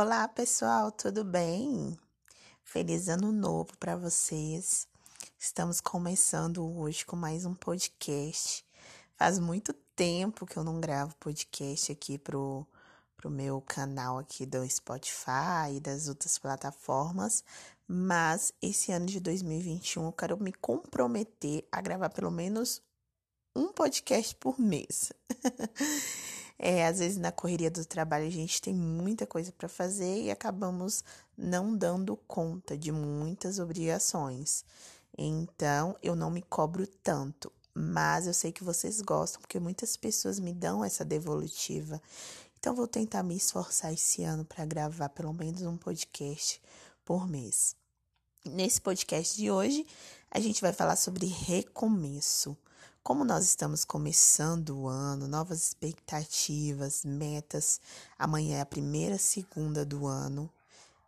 Olá, pessoal, tudo bem? Feliz ano novo para vocês. Estamos começando hoje com mais um podcast. Faz muito tempo que eu não gravo podcast aqui pro, pro meu canal aqui do Spotify e das outras plataformas, mas esse ano de 2021 eu quero me comprometer a gravar pelo menos um podcast por mês. É, às vezes na correria do trabalho a gente tem muita coisa para fazer e acabamos não dando conta de muitas obrigações. Então, eu não me cobro tanto, mas eu sei que vocês gostam porque muitas pessoas me dão essa devolutiva. Então, vou tentar me esforçar esse ano para gravar pelo menos um podcast por mês. Nesse podcast de hoje, a gente vai falar sobre recomeço. Como nós estamos começando o ano, novas expectativas, metas, amanhã é a primeira segunda do ano,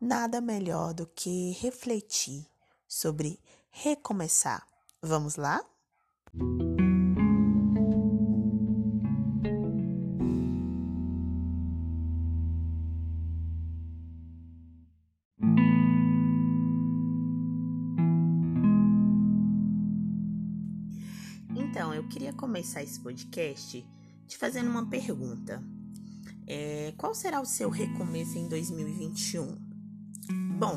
nada melhor do que refletir sobre recomeçar. Vamos lá? Então, eu queria começar esse podcast te fazendo uma pergunta. É, qual será o seu recomeço em 2021? Bom,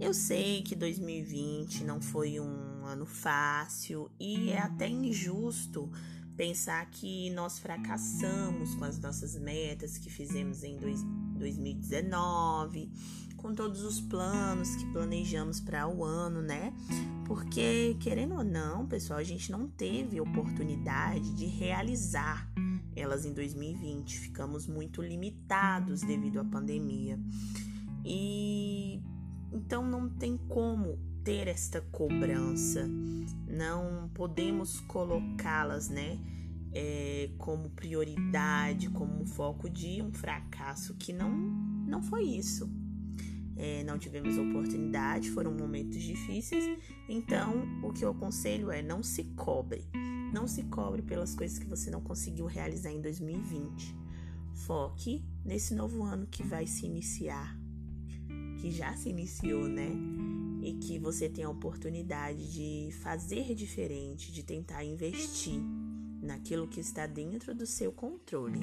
eu sei que 2020 não foi um ano fácil e é até injusto pensar que nós fracassamos com as nossas metas que fizemos em dois, 2019 com todos os planos que planejamos para o ano, né? Porque, querendo ou não, pessoal, a gente não teve oportunidade de realizar elas em 2020. Ficamos muito limitados devido à pandemia. E então não tem como ter esta cobrança, não podemos colocá-las, né? É, como prioridade, como foco de um fracasso que não, não foi isso é, não tivemos oportunidade, foram momentos difíceis. Então, o que eu aconselho é não se cobre. Não se cobre pelas coisas que você não conseguiu realizar em 2020. Foque nesse novo ano que vai se iniciar, que já se iniciou, né? E que você tem a oportunidade de fazer diferente, de tentar investir naquilo que está dentro do seu controle.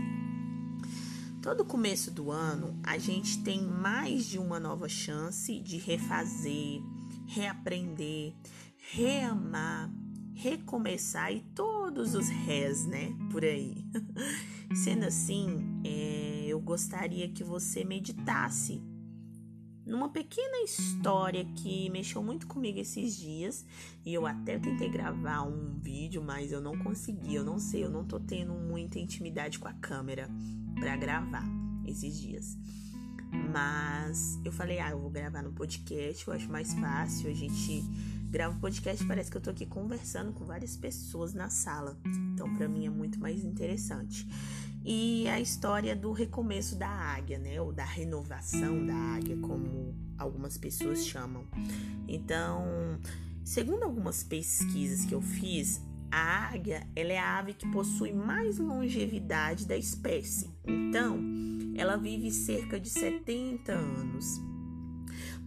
Todo começo do ano, a gente tem mais de uma nova chance de refazer, reaprender, reamar, recomeçar e todos os rés, né? Por aí. Sendo assim, é, eu gostaria que você meditasse numa pequena história que mexeu muito comigo esses dias e eu até tentei gravar um vídeo, mas eu não consegui, eu não sei, eu não tô tendo muita intimidade com a câmera para gravar esses dias. Mas eu falei, ah, eu vou gravar no podcast, eu acho mais fácil. A gente grava o podcast, parece que eu tô aqui conversando com várias pessoas na sala. Então, para mim é muito mais interessante. E a história do recomeço da águia, né? Ou da renovação da águia, como algumas pessoas chamam. Então, segundo algumas pesquisas que eu fiz, a águia ela é a ave que possui mais longevidade da espécie. Então, ela vive cerca de 70 anos.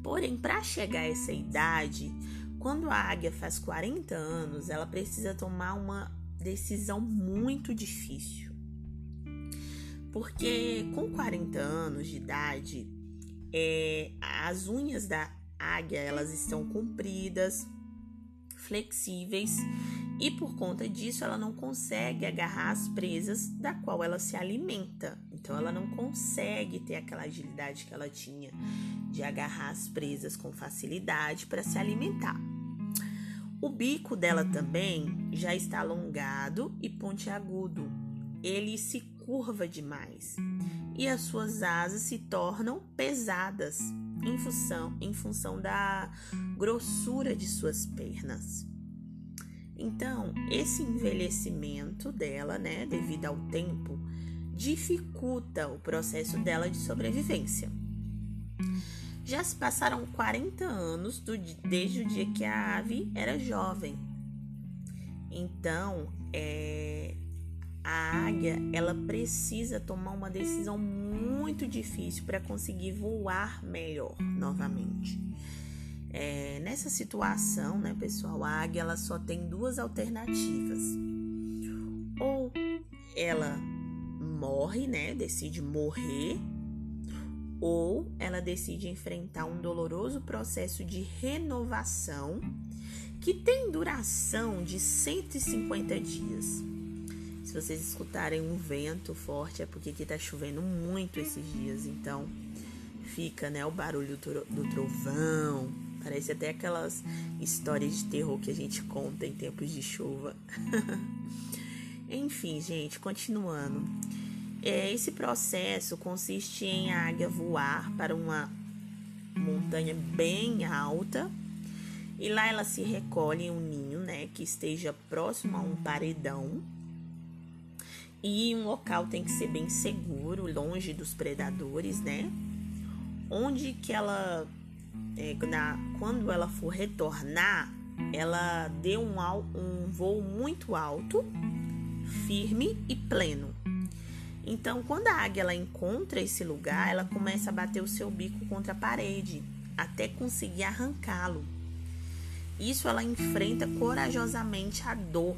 Porém, para chegar a essa idade, quando a águia faz 40 anos, ela precisa tomar uma decisão muito difícil. Porque com 40 anos de idade, é, as unhas da águia elas estão compridas, flexíveis e por conta disso ela não consegue agarrar as presas da qual ela se alimenta. Então ela não consegue ter aquela agilidade que ela tinha de agarrar as presas com facilidade para se alimentar. O bico dela também já está alongado e pontiagudo. Ele se curva demais e as suas asas se tornam pesadas em função, em função da grossura de suas pernas. Então, esse envelhecimento dela, né, devido ao tempo, dificulta o processo dela de sobrevivência. Já se passaram 40 anos do, desde o dia que a ave era jovem. Então, é, a águia ela precisa tomar uma decisão muito difícil para conseguir voar melhor novamente. É, nessa situação, né, pessoal, a águia ela só tem duas alternativas. Ou ela morre, né, decide morrer, ou ela decide enfrentar um doloroso processo de renovação que tem duração de 150 dias. Se vocês escutarem um vento forte, é porque aqui tá chovendo muito esses dias, então fica, né, o barulho do trovão. Parece até aquelas histórias de terror que a gente conta em tempos de chuva. Enfim, gente, continuando. É, esse processo consiste em a águia voar para uma montanha bem alta e lá ela se recolhe em um ninho, né, que esteja próximo a um paredão. E um local tem que ser bem seguro, longe dos predadores, né? Onde que ela, é, na, quando ela for retornar, ela dê um, um voo muito alto, firme e pleno. Então, quando a águia ela encontra esse lugar, ela começa a bater o seu bico contra a parede até conseguir arrancá-lo. Isso ela enfrenta corajosamente a dor.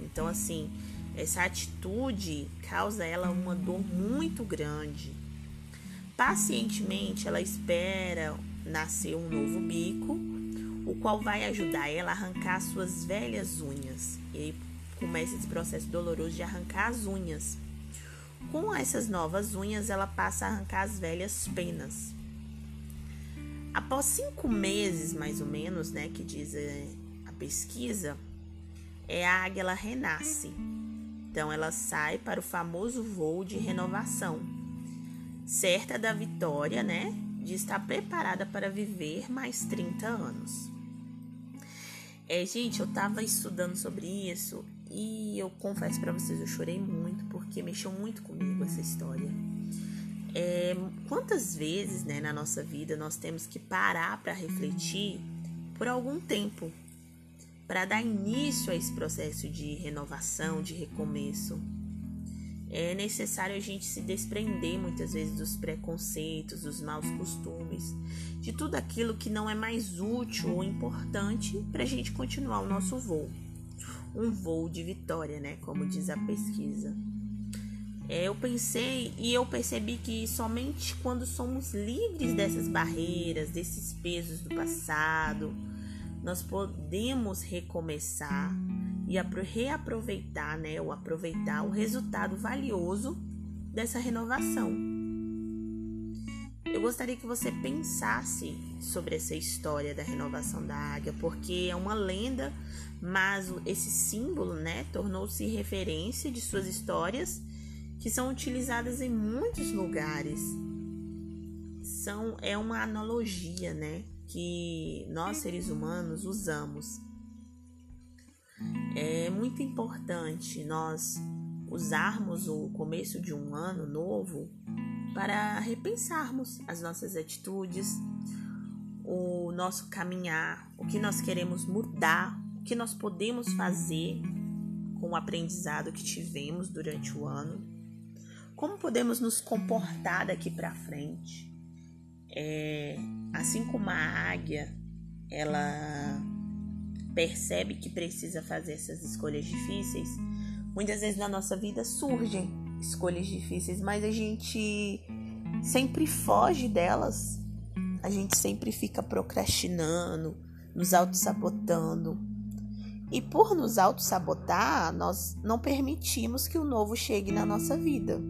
Então, assim, essa atitude causa ela uma dor muito grande. Pacientemente, ela espera nascer um novo bico, o qual vai ajudar ela a arrancar suas velhas unhas. E aí começa esse processo doloroso de arrancar as unhas. Com essas novas unhas, ela passa a arrancar as velhas penas. Após cinco meses, mais ou menos, né, que diz é, a pesquisa, é a águia renasce. Então ela sai para o famoso voo de renovação, certa da vitória, né, de estar preparada para viver mais 30 anos. É, gente, eu tava estudando sobre isso e eu confesso para vocês, eu chorei muito porque mexeu muito comigo essa história. É, quantas vezes né, na nossa vida nós temos que parar para refletir por algum tempo para dar início a esse processo de renovação, de recomeço? É necessário a gente se desprender muitas vezes dos preconceitos, dos maus costumes, de tudo aquilo que não é mais útil ou importante para a gente continuar o nosso voo. Um voo de vitória, né? Como diz a pesquisa. É, eu pensei e eu percebi que somente quando somos livres dessas barreiras, desses pesos do passado, nós podemos recomeçar e reaproveitar, né, ou aproveitar o resultado valioso dessa renovação. Eu gostaria que você pensasse sobre essa história da renovação da águia, porque é uma lenda, mas esse símbolo, né, tornou-se referência de suas histórias que são utilizadas em muitos lugares. São é uma analogia, né, que nós seres humanos usamos. É muito importante nós usarmos o começo de um ano novo para repensarmos as nossas atitudes, o nosso caminhar, o que nós queremos mudar, o que nós podemos fazer com o aprendizado que tivemos durante o ano como podemos nos comportar daqui para frente? É, assim como a águia, ela percebe que precisa fazer essas escolhas difíceis, muitas vezes na nossa vida surgem escolhas difíceis, mas a gente sempre foge delas. A gente sempre fica procrastinando, nos auto-sabotando. E por nos auto-sabotar, nós não permitimos que o novo chegue na nossa vida.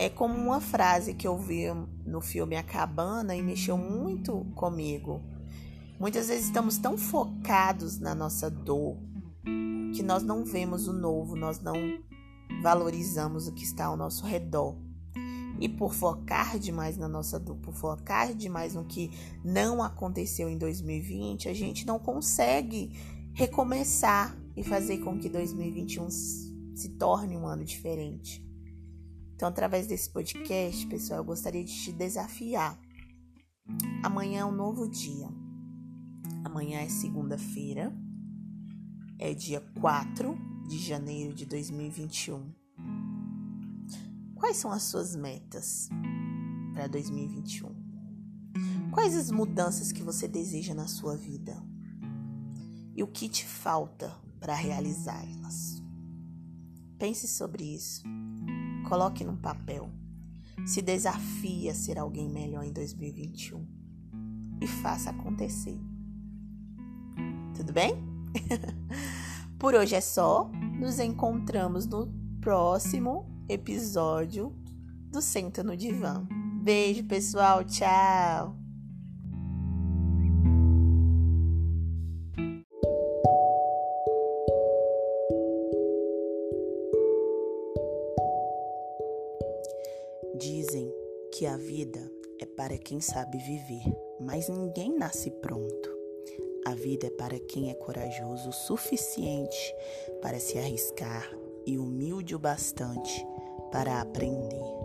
É como uma frase que eu vi no filme A Cabana e mexeu muito comigo. Muitas vezes estamos tão focados na nossa dor que nós não vemos o novo, nós não valorizamos o que está ao nosso redor. E por focar demais na nossa dor, por focar demais no que não aconteceu em 2020, a gente não consegue recomeçar e fazer com que 2021 se torne um ano diferente. Então, através desse podcast, pessoal, eu gostaria de te desafiar. Amanhã é um novo dia. Amanhã é segunda-feira, é dia 4 de janeiro de 2021. Quais são as suas metas para 2021? Quais as mudanças que você deseja na sua vida? E o que te falta para realizá-las? Pense sobre isso. Coloque num papel. Se desafie a ser alguém melhor em 2021 e faça acontecer. Tudo bem? Por hoje é só. Nos encontramos no próximo episódio do Senta no Divã. Beijo, pessoal. Tchau. Dizem que a vida é para quem sabe viver, mas ninguém nasce pronto. A vida é para quem é corajoso o suficiente para se arriscar e humilde o bastante para aprender.